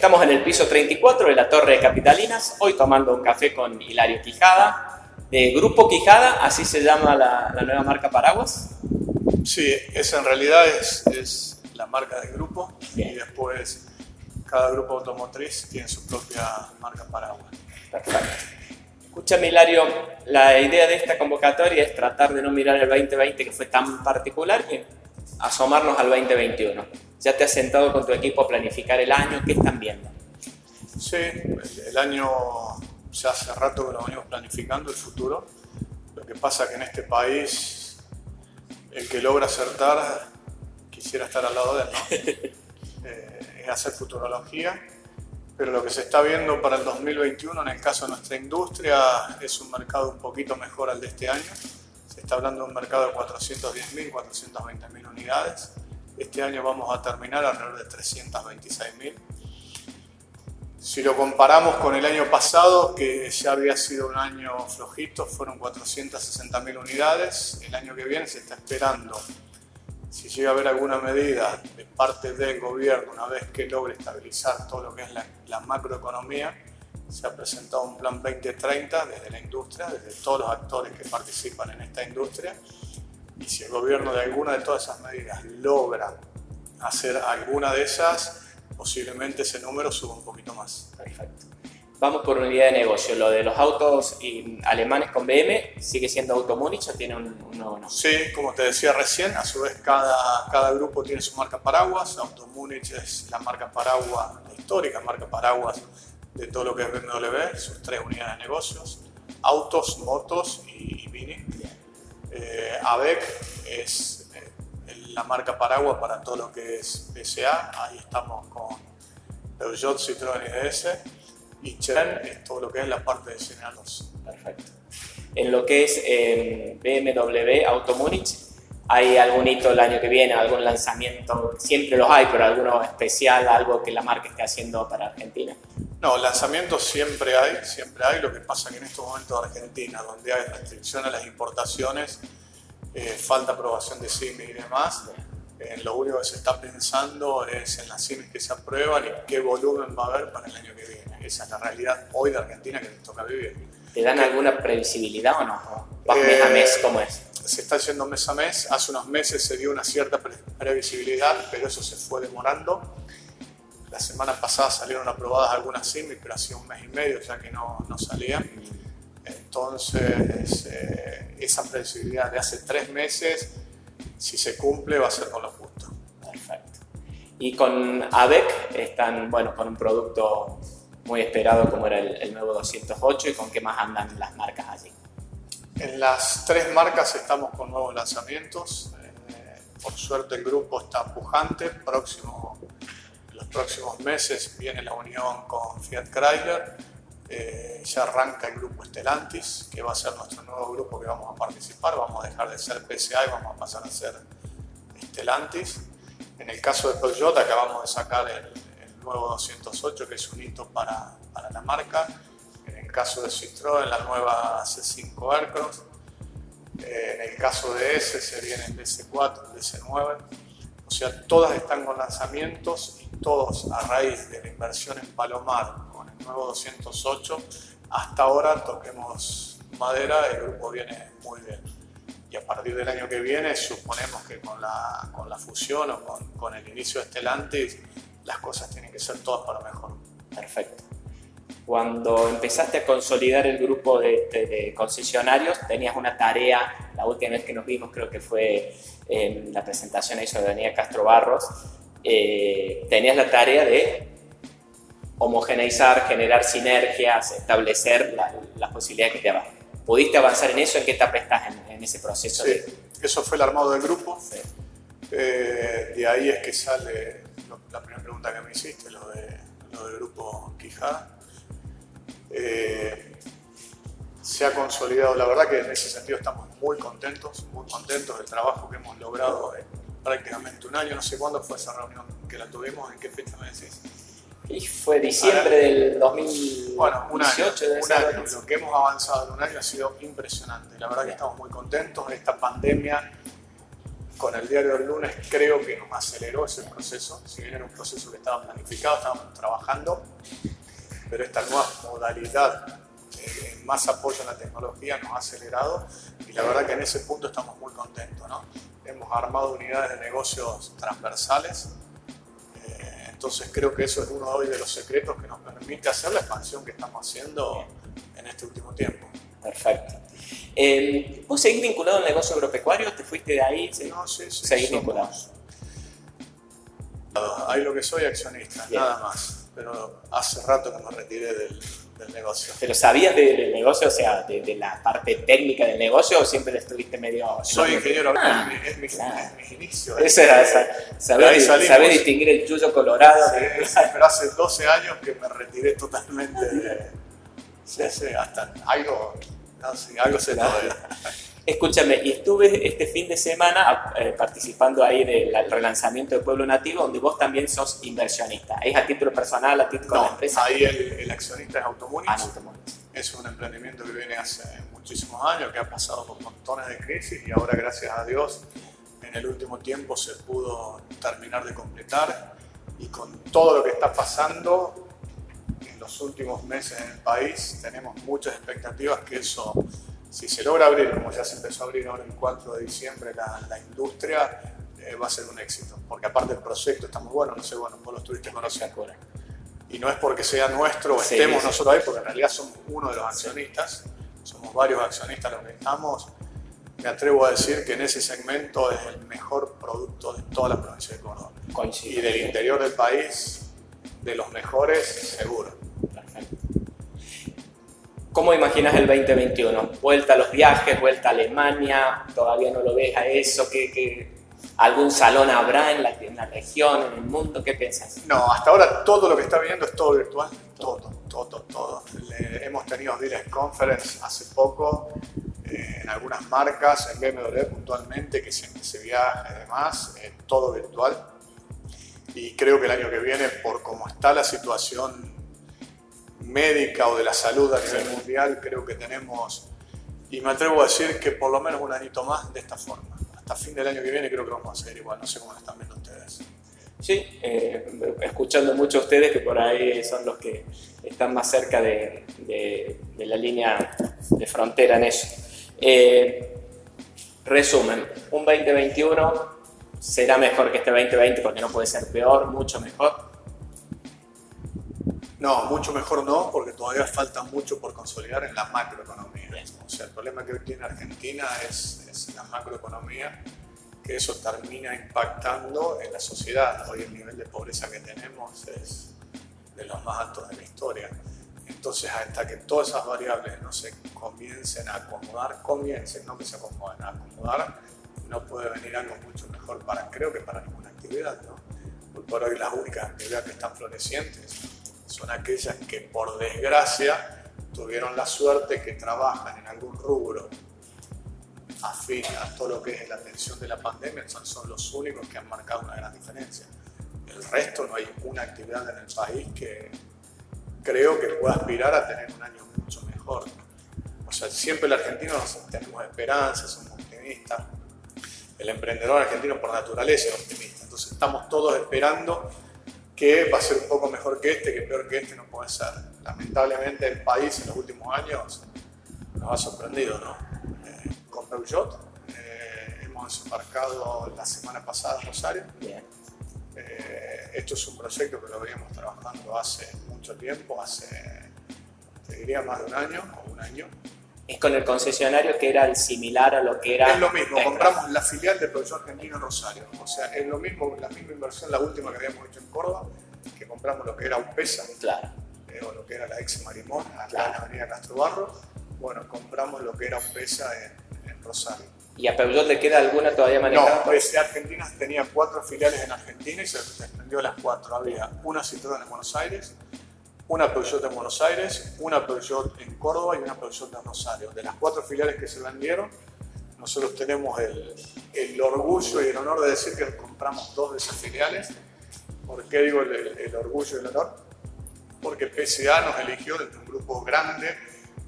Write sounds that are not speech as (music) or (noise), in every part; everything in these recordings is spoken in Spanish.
Estamos en el piso 34 de la Torre de Capitalinas, hoy tomando un café con Hilario Quijada, de Grupo Quijada, así se llama la, nueva marca Paraguas. Sí, esa en realidad es, la marca del grupo y después cada grupo automotriz tiene su propia marca Paraguas. Perfecto. Escúchame, Hilario, la idea de esta convocatoria es tratar de no mirar el 2020 que fue tan particular y asomarnos al 2021. ¿Ya te has sentado con tu equipo a planificar el año? ¿Qué están viendo? Sí, el año ya hace rato que lo venimos planificando, el futuro. Lo que pasa es que en este país el que logra acertar quisiera estar al lado de él, ¿no? (laughs) Eh, es hacer futurología pero lo que se está viendo para el 2021 en el caso de nuestra industria es un mercado un poquito mejor al de este año. Se está hablando de un mercado de 410.000, 420.000 unidades. Este año vamos a terminar alrededor de 326.000. Si lo comparamos con el año pasado, que ya había sido un año flojito, fueron 460.000 unidades. El año que viene se está esperando si llega a haber alguna medida de parte del gobierno, una vez que logre estabilizar todo lo que es la, macroeconomía, se ha presentado un plan 2030 desde la industria, desde todos los actores que participan en esta industria, si el gobierno de alguna de todas esas medidas logra hacer alguna de esas, posiblemente ese número suba un poquito más. Perfecto. Vamos por unidad de negocio. Lo de los autos alemanes con BM sigue siendo Automúnich o tiene un, nuevo nombre. Sí, como te decía recién, a su vez cada, cada grupo tiene su marca paraguas. Automúnich es la marca paraguas, la histórica marca paraguas de todo lo que es BMW, sus tres unidades de negocios: autos, motos y, Mini. Eh, AVEC es eh, la marca paraguas para todo lo que es PSA. Ahí estamos con Peugeot, Citroën y DS y Chen es todo lo que es la parte de señalos. Perfecto. En lo que es eh, BMW Auto Múnich, ¿hay algún hito el año que viene, algún lanzamiento? Siempre los hay, pero alguno especial, algo que la marca esté haciendo para Argentina. No, lanzamientos siempre hay, siempre hay. Lo que pasa es que en estos momentos de Argentina, donde hay restricción a las importaciones, eh, falta aprobación de CIMI y demás, eh, lo único que se está pensando es en las CIMI que se aprueban y qué volumen va a haber para el año que viene. Esa es la realidad hoy de Argentina que nos toca vivir. ¿Te dan alguna previsibilidad o no? ¿Vas mes a mes? ¿Cómo es? Se está haciendo mes a mes. Hace unos meses se dio una cierta previsibilidad, pero eso se fue demorando. La semana pasada salieron aprobadas algunas CIMI, pero hacía un mes y medio ya que no, no salían. Entonces, eh, esa previsibilidad de hace tres meses si se cumple va a ser con lo justo. Perfecto. Y con ABEC están, bueno, con un producto muy esperado como era el, nuevo 208 y con qué más andan las marcas allí. En las tres marcas estamos con nuevos lanzamientos. Eh, por suerte el grupo está pujante. Próximo, en los próximos meses viene la unión con Fiat Chrysler. Eh, ya arranca el grupo Stellantis, que va a ser nuestro nuevo grupo que vamos a participar. Vamos a dejar de ser PSA y vamos a pasar a ser Stellantis. En el caso de Peugeot acabamos de sacar el, nuevo 208, que es un hito para, para la marca. En el caso de Citroën, la nueva C5 Aircross. Eh, en el caso de S, se viene el DC4, el DC9. O sea, todas están con lanzamientos y todos a raíz de la inversión en Palomar nuevo 208. Hasta ahora, toquemos madera, el grupo viene muy bien. Y a partir del año que viene, suponemos que con la, con la fusión o con, con el inicio de Stellantis, las cosas tienen que ser todas para mejor. Perfecto. Cuando empezaste a consolidar el grupo de, concesionarios, tenías una tarea, la última vez que nos vimos creo que fue en la presentación de Daniel Castro Barros, eh, tenías la tarea de homogeneizar, generar sinergias, establecer las posibilidades que te daban. ¿Pudiste avanzar en eso? ¿En qué etapa estás en, ese proceso? Sí, eso fue el armado del grupo. Eh, de ahí es que sale la primera pregunta que me hiciste, lo, de, lo del grupo Quijada. Eh, se ha consolidado, la verdad que en ese sentido estamos muy contentos, muy contentos del trabajo que hemos logrado en prácticamente un año, no sé cuándo fue esa reunión que la tuvimos, en qué fecha me decís. Y fue diciembre del 2018. Bueno, un año, Lo que hemos avanzado en un año ha sido impresionante. La verdad que estamos muy contentos. Esta pandemia con el diario del lunes creo que nos aceleró ese proceso, si bien era un proceso que estaba planificado, estábamos trabajando, pero esta nueva modalidad eh, más apoyo en la tecnología nos ha acelerado y la verdad que en ese punto estamos muy contentos. ¿no? Hemos armado unidades de negocios transversales, entonces creo que eso es uno hoy de los secretos que nos permite hacer la expansión que estamos haciendo en este último tiempo. Perfecto. Eh, ¿Vos seguís vinculado al negocio agropecuario? ¿Te fuiste de ahí? No, sí, sí. ¿Seguís vinculado? Ahí lo que soy accionista, nada más. Pero hace rato que me retiré del, del negocio. ¿Pero sabías del negocio, o sea, de, de, la parte técnica del negocio o siempre estuviste medio... Soy ingeniero, ah, es, mi, claro. mis inicios. Eso era, saber, saber distinguir el yuyo colorado. Sí, sí, pero hace 12 años que me retiré totalmente de... Sí, sí, hasta algo, no, sí, algo se claro. Escúchame, y estuve este fin de semana eh, participando ahí del relanzamiento de Pueblo Nativo, donde vos también sos inversionista. ¿Es a título personal, a título no, de empresa? Ahí el, el accionista es Automunix. Ah, Automunix. Es un emprendimiento que viene hace muchísimos años, que ha pasado por montones de crisis y ahora, gracias a Dios, en el último tiempo se pudo terminar de completar. Y con todo lo que está pasando en los últimos meses en el país, tenemos muchas expectativas que eso si se logra abrir, como ya se empezó a abrir ahora el 4 de diciembre, la, la industria, eh, va a ser un éxito. Porque aparte el proyecto está muy bueno, no sé, bueno, vos lo estuviste conociendo. Y no es porque sea nuestro o estemos sí, nosotros ahí, porque en realidad somos uno de los accionistas, somos varios accionistas los que estamos. Me atrevo a decir que en ese segmento es el mejor producto de toda la provincia de Córdoba. Coincido. Y del interior del país, de los mejores, seguro. ¿Cómo imaginas el 2021? ¿Vuelta a los viajes? ¿Vuelta a Alemania? ¿Todavía no lo ves a eso? ¿Qué, qué, algún salón habrá en la, en la, región, en el mundo? ¿Qué piensas? No, hasta ahora todo lo que está viendo es todo virtual. Todo, todo, todo. Le, hemos tenido Dealers Conference hace poco eh, en algunas marcas, en BMW puntualmente, que siempre se viaja y demás, eh, todo virtual. Y creo que el año que viene, por cómo está la situación médica o de la salud a nivel mundial, creo que tenemos, y me atrevo a decir que por lo menos un añito más de esta forma. Hasta fin del año que viene creo que vamos a seguir igual, no sé cómo lo están viendo ustedes. Sí, eh, escuchando mucho a ustedes que por ahí son los que están más cerca de, de, de la línea de frontera en eso. Eh, resumen, un 2021 será mejor que este 2020 porque no puede ser peor, mucho mejor. No, mucho mejor no, porque todavía falta mucho por consolidar en la macroeconomía. O sea, el problema que tiene Argentina es, es la macroeconomía, que eso termina impactando en la sociedad. Hoy el nivel de pobreza que tenemos es de los más altos de la historia. Entonces, hasta que todas esas variables no se comiencen a acomodar, comiencen, no que se acomoden, a acomodar, no puede venir algo mucho mejor para, creo que para ninguna actividad, ¿no? Por hoy las únicas actividades que están florecientes son aquellas que por desgracia tuvieron la suerte que trabajan en algún rubro afín a todo lo que es la atención de la pandemia, son, son los únicos que han marcado una gran diferencia. El resto no hay una actividad en el país que creo que pueda aspirar a tener un año mucho mejor. O sea, siempre el argentino tenemos esperanza, somos optimistas. El emprendedor argentino por naturaleza es optimista. Entonces estamos todos esperando que va a ser un poco mejor que este, que peor que este no puede ser. Lamentablemente el país en los últimos años nos ha sorprendido, ¿no? Eh, con Peugeot eh, hemos desembarcado la semana pasada en Rosario. Eh, esto es un proyecto que lo veníamos trabajando hace mucho tiempo, hace, te diría, más de un año o un año es con el concesionario que era el similar a lo que era. Es lo mismo, compramos la filial de Peugeot Argentino en Rosario. O sea, es lo mismo, la misma inversión, la última que habíamos hecho en Córdoba, que compramos lo que era UPESA, claro. eh, o lo que era la ex Marimón, acá claro. en la avenida Castro Barro. Bueno, compramos lo que era UPESA en, en Rosario. ¿Y a Peugeot le queda alguna todavía manejada? No, pues Argentina tenía cuatro filiales en Argentina y se desprendió las cuatro. Había una Citroën en Buenos Aires, una Peugeot en Buenos Aires, una Peugeot en Córdoba y una Peugeot en Rosario. De las cuatro filiales que se vendieron, nosotros tenemos el, el orgullo y el honor de decir que compramos dos de esas filiales. ¿Por qué digo el, el orgullo y el honor? Porque PSA nos eligió desde un grupo grande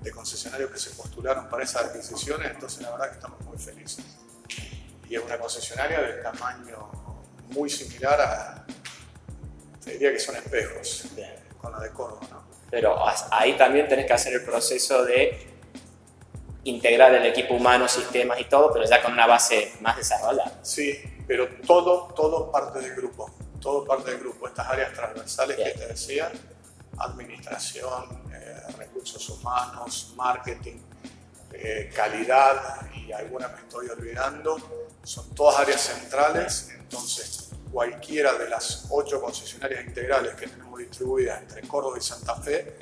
de concesionarios que se postularon para esas adquisiciones, entonces la verdad que estamos muy felices. y es una concesionaria del tamaño muy similar a, te diría que son espejos con la de Córdoba. ¿no? Pero ahí también tenés que hacer el proceso de integrar el equipo humano, sistemas y todo, pero ya con una base más desarrollada. Sí, pero todo, todo parte del grupo, todo parte del grupo. Estas áreas transversales que te decía, administración, eh, recursos humanos, marketing, eh, calidad y alguna me estoy olvidando, son todas áreas centrales, entonces cualquiera de las ocho concesionarias integrales que tenemos distribuidas entre Córdoba y Santa Fe,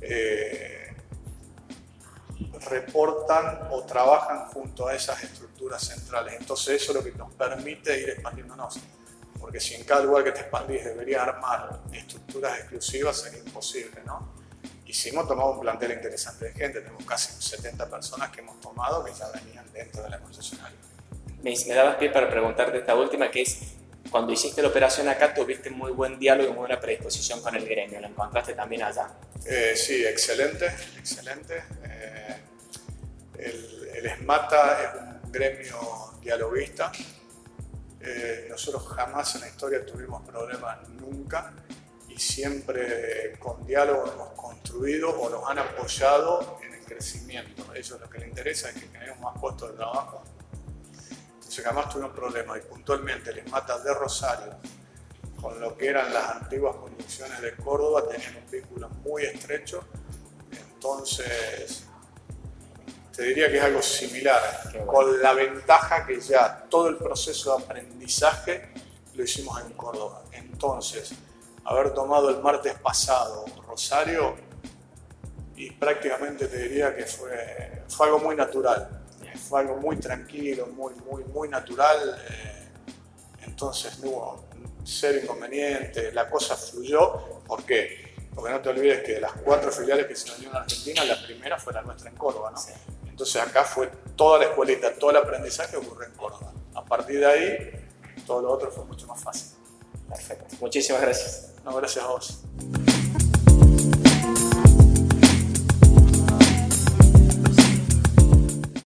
eh, reportan o trabajan junto a esas estructuras centrales. Entonces eso es lo que nos permite ir expandiéndonos. Porque si en cada lugar que te expandís deberías armar estructuras exclusivas, sería imposible, ¿no? Hicimos, tomamos un plantel interesante de gente, tenemos casi 70 personas que hemos tomado que ya venían dentro de la concesionaria. Me, me dabas pie para preguntarte esta última, que es, cuando hiciste la operación acá tuviste muy buen diálogo y muy buena predisposición con el gremio, ¿lo encontraste también allá? Eh, sí, excelente, excelente. Eh, el, el ESMATA es un gremio dialoguista. Eh, nosotros jamás en la historia tuvimos problemas, nunca, y siempre con diálogo hemos construido o nos han apoyado en el crecimiento. A ellos lo que les interesa es que tengamos más puestos de trabajo. Jamás tuvimos problemas y puntualmente el ESMATA de Rosario con lo que eran las antiguas condiciones de Córdoba tenían un vínculo muy estrecho. Entonces, te diría que es algo similar, con la ventaja que ya todo el proceso de aprendizaje lo hicimos en Córdoba. Entonces, haber tomado el martes pasado Rosario, y prácticamente te diría que fue, fue algo muy natural, fue algo muy tranquilo, muy, muy, muy natural. Eh, entonces no hubo cero inconveniente, la cosa fluyó. ¿Por qué? Porque no te olvides que de las cuatro filiales que se unieron en Argentina, la primera fue la nuestra en Córdoba, ¿no? Entonces acá fue toda la escuelita, todo el aprendizaje ocurrió en Córdoba. A partir de ahí, todo lo otro fue mucho más fácil. Perfecto. Muchísimas gracias. No, gracias a vos.